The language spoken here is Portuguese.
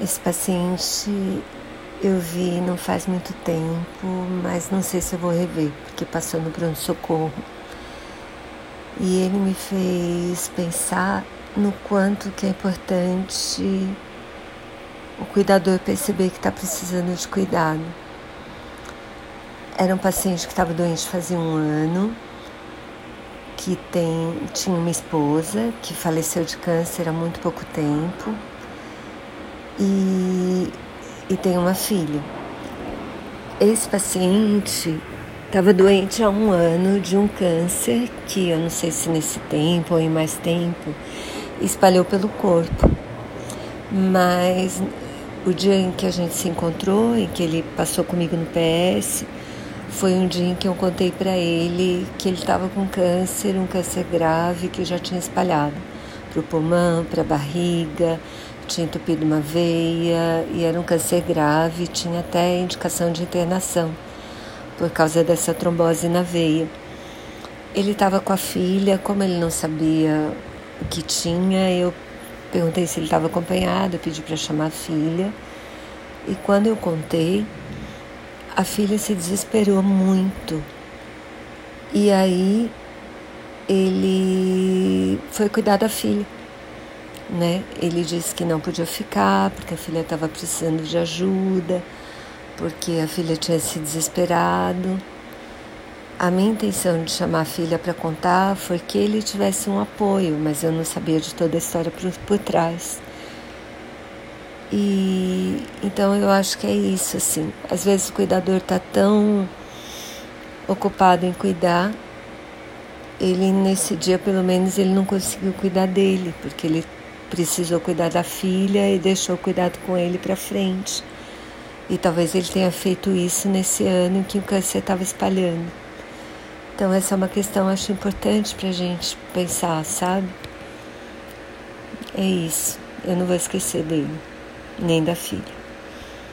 Esse paciente eu vi não faz muito tempo, mas não sei se eu vou rever, porque passou no pronto-socorro. E ele me fez pensar no quanto que é importante o cuidador perceber que está precisando de cuidado. Era um paciente que estava doente fazia um ano, que tem, tinha uma esposa que faleceu de câncer há muito pouco tempo e, e tem uma filha. Esse paciente estava doente há um ano de um câncer que eu não sei se nesse tempo ou em mais tempo espalhou pelo corpo. Mas o dia em que a gente se encontrou, em que ele passou comigo no PS, foi um dia em que eu contei para ele que ele estava com câncer, um câncer grave que já tinha espalhado para o pulmão, para a barriga, tinha entupido uma veia e era um câncer grave, tinha até indicação de internação por causa dessa trombose na veia. Ele estava com a filha, como ele não sabia o que tinha, eu perguntei se ele estava acompanhado, pedi para chamar a filha. E quando eu contei, a filha se desesperou muito. E aí ele foi cuidar da filha né? Ele disse que não podia ficar porque a filha estava precisando de ajuda, porque a filha tinha se desesperado. A minha intenção de chamar a filha para contar foi que ele tivesse um apoio, mas eu não sabia de toda a história por, por trás. E então eu acho que é isso assim. Às vezes o cuidador está tão ocupado em cuidar, ele nesse dia pelo menos ele não conseguiu cuidar dele, porque ele precisou cuidar da filha e deixou o cuidado com ele para frente. E talvez ele tenha feito isso nesse ano em que o câncer estava espalhando. Então, essa é uma questão, acho importante para a gente pensar, sabe? É isso. Eu não vou esquecer dele, nem da filha.